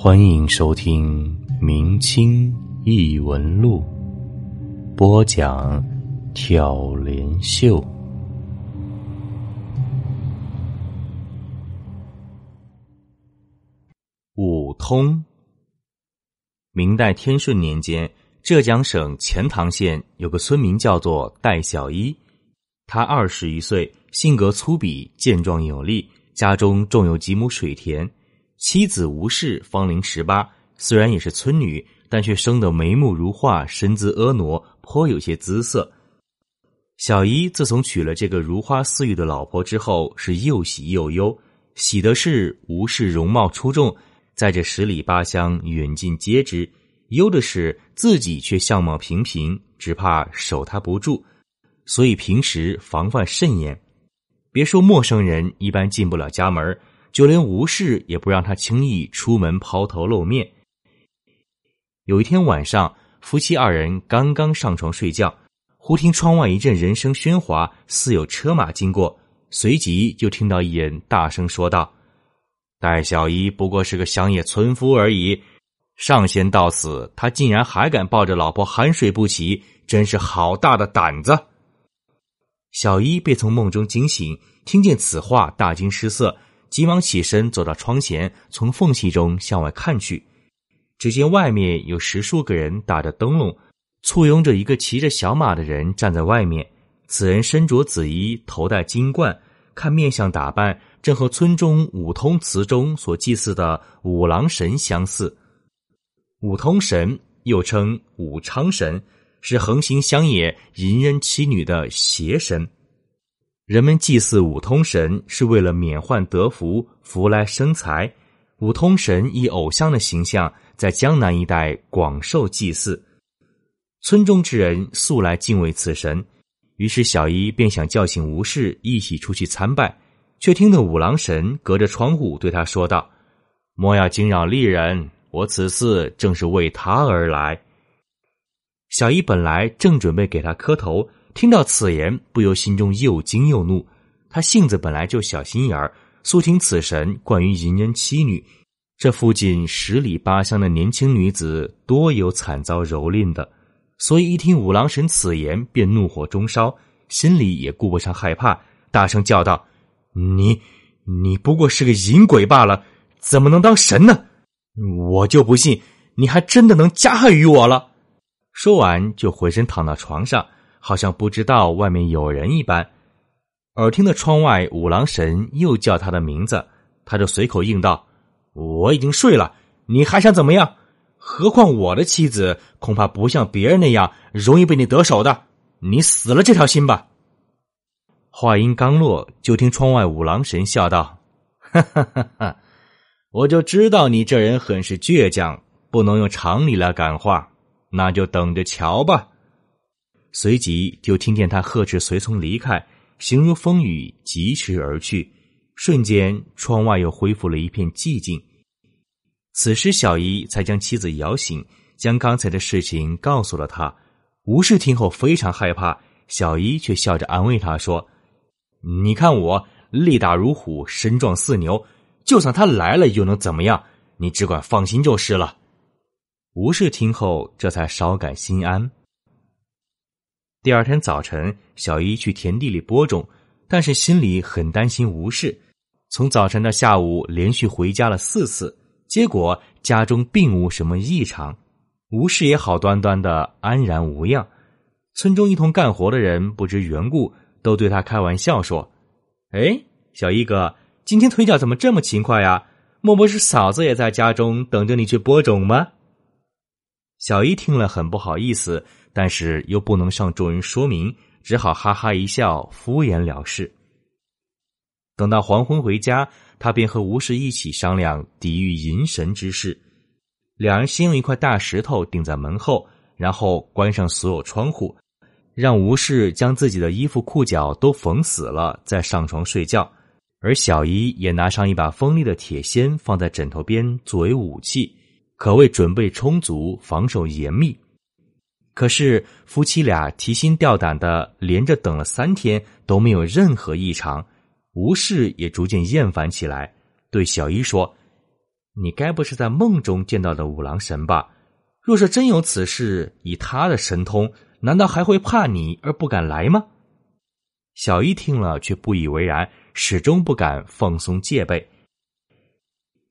欢迎收听《明清异闻录》，播讲挑帘秀。五通。明代天顺年间，浙江省钱塘县有个村民叫做戴小一，他二十余岁，性格粗鄙，健壮有力，家中种有几亩水田。妻子吴氏芳龄十八，虽然也是村女，但却生得眉目如画，身姿婀娜，颇有些姿色。小姨自从娶了这个如花似玉的老婆之后，是又喜又忧。喜的是吴氏容貌出众，在这十里八乡远近皆知；忧的是自己却相貌平平，只怕守她不住，所以平时防范甚严。别说陌生人，一般进不了家门。就连吴氏也不让他轻易出门抛头露面。有一天晚上，夫妻二人刚刚上床睡觉，忽听窗外一阵人声喧哗，似有车马经过。随即就听到一人大声说道：“戴小姨不过是个乡野村夫而已，上仙到此，他竟然还敢抱着老婆酣睡不起，真是好大的胆子！”小姨被从梦中惊醒，听见此话，大惊失色。急忙起身，走到窗前，从缝隙中向外看去，只见外面有十数个人打着灯笼，簇拥着一个骑着小马的人站在外面。此人身着紫衣，头戴金冠，看面相打扮，正和村中五通祠中所祭祀的五郎神相似。五通神又称武昌神，是横行乡野、淫人妻女的邪神。人们祭祀五通神是为了免患得福、福来生财。五通神以偶像的形象在江南一带广受祭祀，村中之人素来敬畏此神。于是小姨便想叫醒吴氏一起出去参拜，却听得五郎神隔着窗户对他说道：“莫要惊扰丽人，我此次正是为他而来。”小姨本来正准备给他磕头。听到此言，不由心中又惊又怒。他性子本来就小心眼儿，素听此神关于淫人妻女，这附近十里八乡的年轻女子多有惨遭蹂躏的，所以一听五郎神此言，便怒火中烧，心里也顾不上害怕，大声叫道：“你，你不过是个淫鬼罢了，怎么能当神呢？我就不信你还真的能加害于我了。”说完，就回身躺到床上。好像不知道外面有人一般，耳听的窗外五郎神又叫他的名字，他就随口应道：“我已经睡了，你还想怎么样？何况我的妻子恐怕不像别人那样容易被你得手的，你死了这条心吧。”话音刚落，就听窗外五郎神笑道：“哈哈哈哈！我就知道你这人很是倔强，不能用常理来感化，那就等着瞧吧。”随即就听见他呵斥随从离开，形如风雨疾驰而去。瞬间，窗外又恢复了一片寂静。此时，小姨才将妻子摇醒，将刚才的事情告诉了他。吴氏听后非常害怕，小姨却笑着安慰他说：“你看我力大如虎，身壮似牛，就算他来了又能怎么样？你只管放心就是了。”吴氏听后，这才稍感心安。第二天早晨，小姨去田地里播种，但是心里很担心吴氏。从早晨到下午，连续回家了四次，结果家中并无什么异常，吴氏也好端端的安然无恙。村中一同干活的人不知缘故，都对他开玩笑说：“哎，小一哥，今天腿脚怎么这么勤快呀？莫不是嫂子也在家中等着你去播种吗？”小姨听了很不好意思。但是又不能向众人说明，只好哈哈一笑，敷衍了事。等到黄昏回家，他便和吴氏一起商量抵御淫神之事。两人先用一块大石头顶在门后，然后关上所有窗户，让吴氏将自己的衣服裤脚都缝死了，再上床睡觉。而小姨也拿上一把锋利的铁锨，放在枕头边作为武器，可谓准备充足，防守严密。可是夫妻俩提心吊胆的，连着等了三天都没有任何异常，吴氏也逐渐厌烦起来，对小姨说：“你该不是在梦中见到的五郎神吧？若是真有此事，以他的神通，难道还会怕你而不敢来吗？”小一听了却不以为然，始终不敢放松戒备。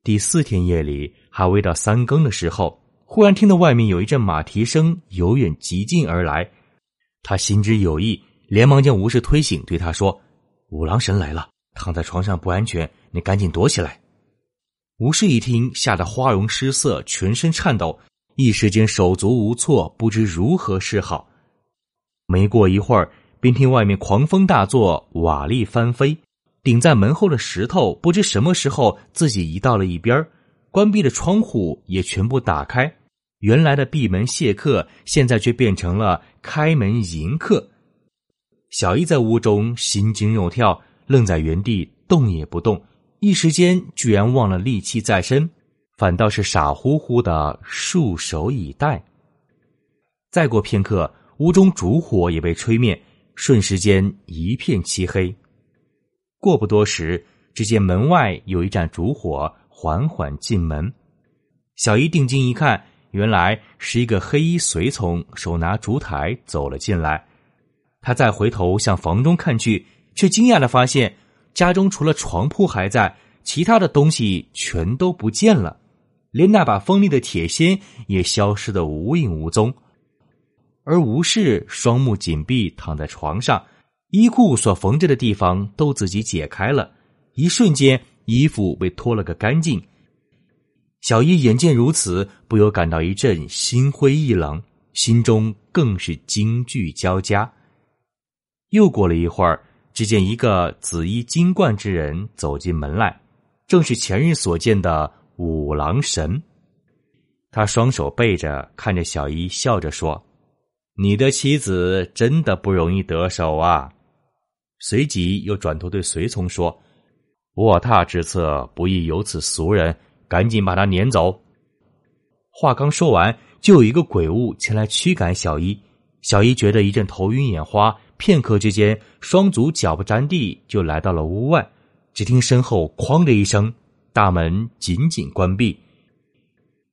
第四天夜里，还未到三更的时候，忽然听到外面有一阵马蹄声由远及近而来。他心知有意，连忙将吴氏推醒，对他说：“五郎神来了，躺在床上不安全，你赶紧躲起来。”吴氏一听，吓得花容失色，全身颤抖，一时间手足无措，不知如何是好。没过一会儿，便听外面狂风大作，瓦砾翻飞。顶在门后的石头不知什么时候自己移到了一边关闭的窗户也全部打开。原来的闭门谢客，现在却变成了开门迎客。小姨在屋中心惊肉跳，愣在原地动也不动，一时间居然忘了力气在身，反倒是傻乎乎的束手以待。再过片刻，屋中烛火也被吹灭，瞬时间一片漆黑。过不多时，只见门外有一盏烛火缓缓进门。小姨定睛一看，原来是一个黑衣随从手拿烛台走了进来。他再回头向房中看去，却惊讶的发现家中除了床铺还在，其他的东西全都不见了，连那把锋利的铁锨也消失的无影无踪。而吴氏双目紧闭，躺在床上。衣裤所缝着的地方都自己解开了，一瞬间衣服被脱了个干净。小伊眼见如此，不由感到一阵心灰意冷，心中更是惊惧交加。又过了一会儿，只见一个紫衣金冠之人走进门来，正是前日所见的五郎神。他双手背着，看着小伊，笑着说：“你的妻子真的不容易得手啊。”随即又转头对随从说：“卧榻之侧不宜有此俗人，赶紧把他撵走。”话刚说完，就有一个鬼物前来驱赶小一。小一觉得一阵头晕眼花，片刻之间，双足脚不沾地，就来到了屋外。只听身后“哐”的一声，大门紧紧关闭。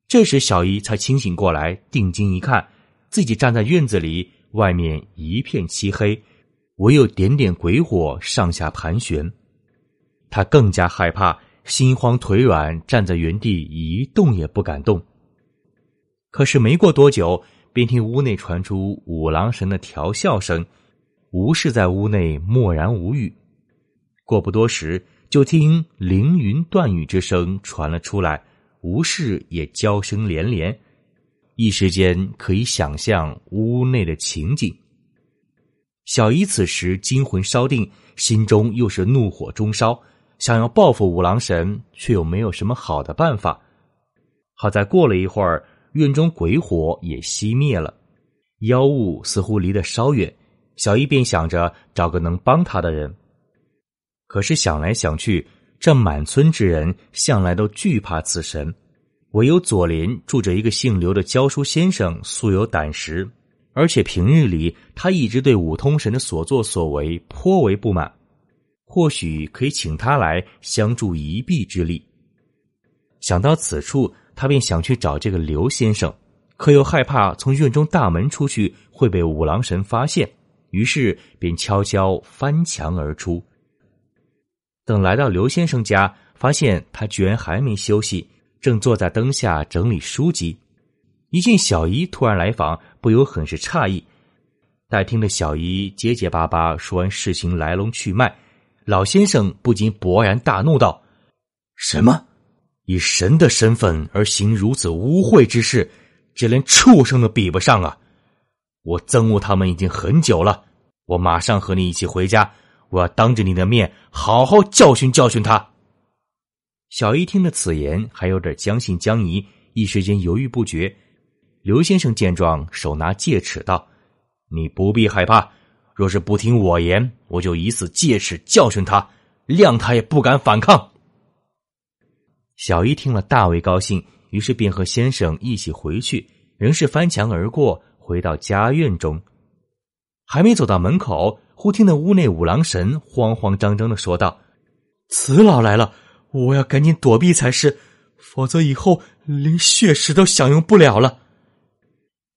这时，小一才清醒过来，定睛一看，自己站在院子里，外面一片漆黑。唯有点点鬼火上下盘旋，他更加害怕，心慌腿软，站在原地一动也不敢动。可是没过多久，便听屋内传出五郎神的调笑声，吴氏在屋内默然无语。过不多时，就听凌云断雨之声传了出来，吴氏也娇声连连，一时间可以想象屋内的情景。小姨此时惊魂稍定，心中又是怒火中烧，想要报复五郎神，却又没有什么好的办法。好在过了一会儿，院中鬼火也熄灭了，妖物似乎离得稍远，小姨便想着找个能帮他的人。可是想来想去，这满村之人向来都惧怕此神，唯有左邻住着一个姓刘的教书先生，素有胆识。而且平日里，他一直对五通神的所作所为颇为不满，或许可以请他来相助一臂之力。想到此处，他便想去找这个刘先生，可又害怕从院中大门出去会被五郎神发现，于是便悄悄翻墙而出。等来到刘先生家，发现他居然还没休息，正坐在灯下整理书籍。一见小姨突然来访，不由很是诧异。待听了小姨结结巴巴说完事情来龙去脉，老先生不禁勃然大怒道：“什么？以神的身份而行如此污秽之事，这连畜生都比不上啊！我憎恶他们已经很久了。我马上和你一起回家，我要当着你的面好好教训教训他。”小姨听了此言，还有点将信将疑，一时间犹豫不决。刘先生见状，手拿戒尺道：“你不必害怕，若是不听我言，我就以此戒尺教训他，谅他也不敢反抗。”小姨听了大为高兴，于是便和先生一起回去，仍是翻墙而过，回到家院中。还没走到门口，忽听得屋内五郎神慌慌张张的说道：“此老来了，我要赶紧躲避才是。否则以后连血食都享用不了了。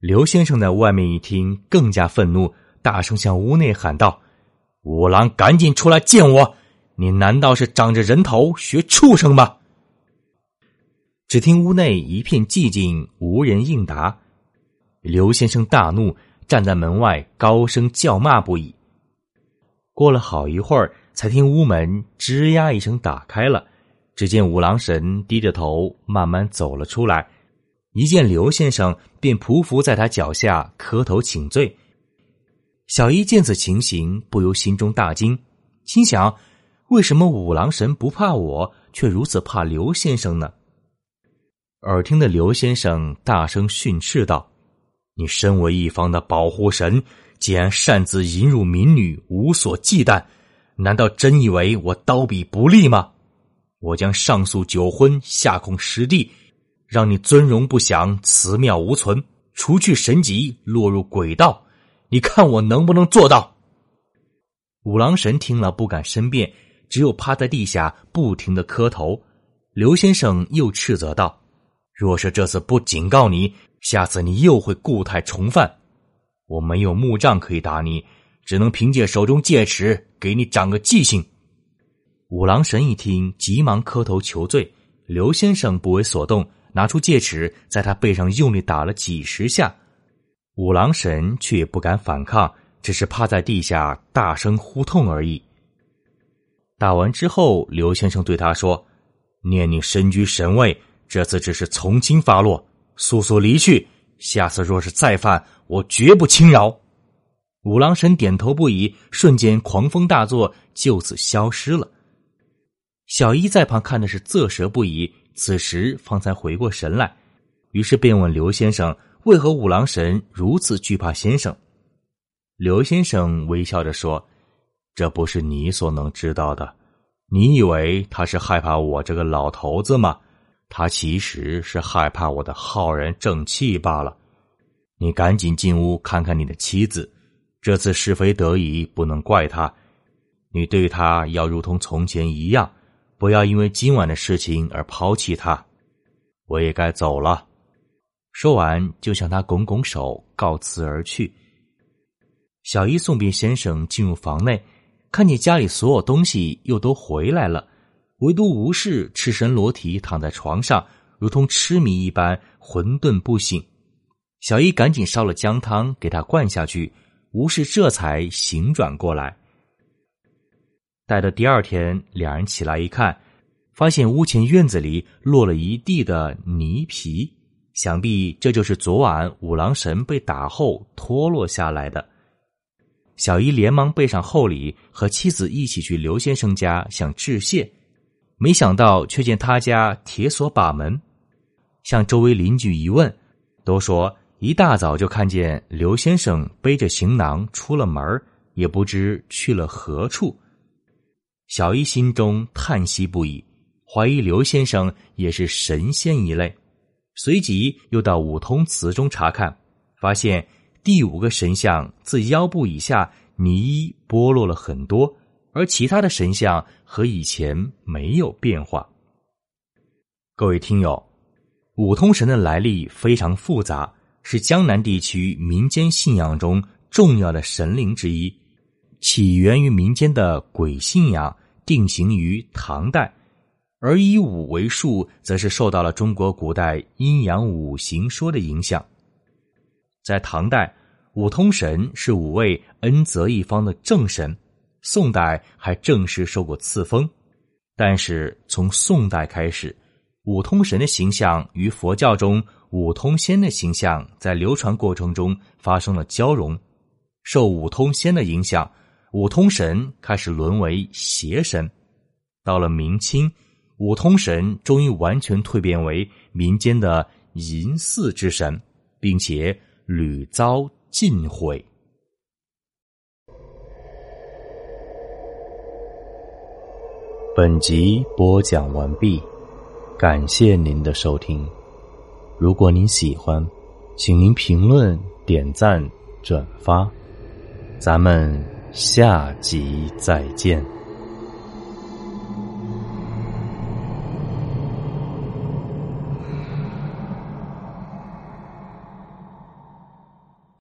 刘先生在外面一听，更加愤怒，大声向屋内喊道：“五郎，赶紧出来见我！你难道是长着人头学畜生吗？”只听屋内一片寂静，无人应答。刘先生大怒，站在门外高声叫骂不已。过了好一会儿，才听屋门吱呀一声打开了，只见五郎神低着头慢慢走了出来。一见刘先生，便匍匐在他脚下磕头请罪。小一见此情形，不由心中大惊，心想：为什么五郎神不怕我，却如此怕刘先生呢？耳听的刘先生大声训斥道：“你身为一方的保护神，竟然擅自淫辱民女，无所忌惮，难道真以为我刀笔不利吗？我将上诉九婚，下控十地。”让你尊荣不享，祠庙无存，除去神籍，落入鬼道，你看我能不能做到？五郎神听了不敢申辩，只有趴在地下不停的磕头。刘先生又斥责道：“若是这次不警告你，下次你又会故态重犯。我没有木杖可以打你，只能凭借手中戒尺给你长个记性。”五郎神一听，急忙磕头求罪。刘先生不为所动。拿出戒尺，在他背上用力打了几十下，五郎神却也不敢反抗，只是趴在地下大声呼痛而已。打完之后，刘先生对他说：“念你身居神位，这次只是从轻发落，速速离去。下次若是再犯，我绝不轻饶。”五郎神点头不已，瞬间狂风大作，就此消失了。小一在旁看的是啧舌不已。此时方才回过神来，于是便问刘先生：“为何五郎神如此惧怕先生？”刘先生微笑着说：“这不是你所能知道的。你以为他是害怕我这个老头子吗？他其实是害怕我的浩然正气罢了。你赶紧进屋看看你的妻子，这次是非得已，不能怪他。你对他要如同从前一样。”不要因为今晚的事情而抛弃他，我也该走了。说完，就向他拱拱手，告辞而去。小一送别先生进入房内，看见家里所有东西又都回来了，唯独吴氏赤身裸体躺在床上，如同痴迷一般，混沌不醒。小一赶紧烧了姜汤给他灌下去，吴氏这才醒转过来。待到第二天，两人起来一看，发现屋前院子里落了一地的泥皮，想必这就是昨晚五郎神被打后脱落下来的。小姨连忙备上厚礼，和妻子一起去刘先生家想致谢，没想到却见他家铁锁把门。向周围邻居一问，都说一大早就看见刘先生背着行囊出了门，也不知去了何处。小一心中叹息不已，怀疑刘先生也是神仙一类，随即又到五通祠中查看，发现第五个神像自腰部以下泥衣剥落了很多，而其他的神像和以前没有变化。各位听友，五通神的来历非常复杂，是江南地区民间信仰中重要的神灵之一。起源于民间的鬼信仰，定型于唐代，而以五为数，则是受到了中国古代阴阳五行说的影响。在唐代，五通神是五位恩泽一方的正神，宋代还正式受过赐封。但是从宋代开始，五通神的形象与佛教中五通仙的形象在流传过程中发生了交融，受五通仙的影响。五通神开始沦为邪神，到了明清，五通神终于完全蜕变为民间的淫祀之神，并且屡遭禁毁。本集播讲完毕，感谢您的收听。如果您喜欢，请您评论、点赞、转发，咱们。下集再见。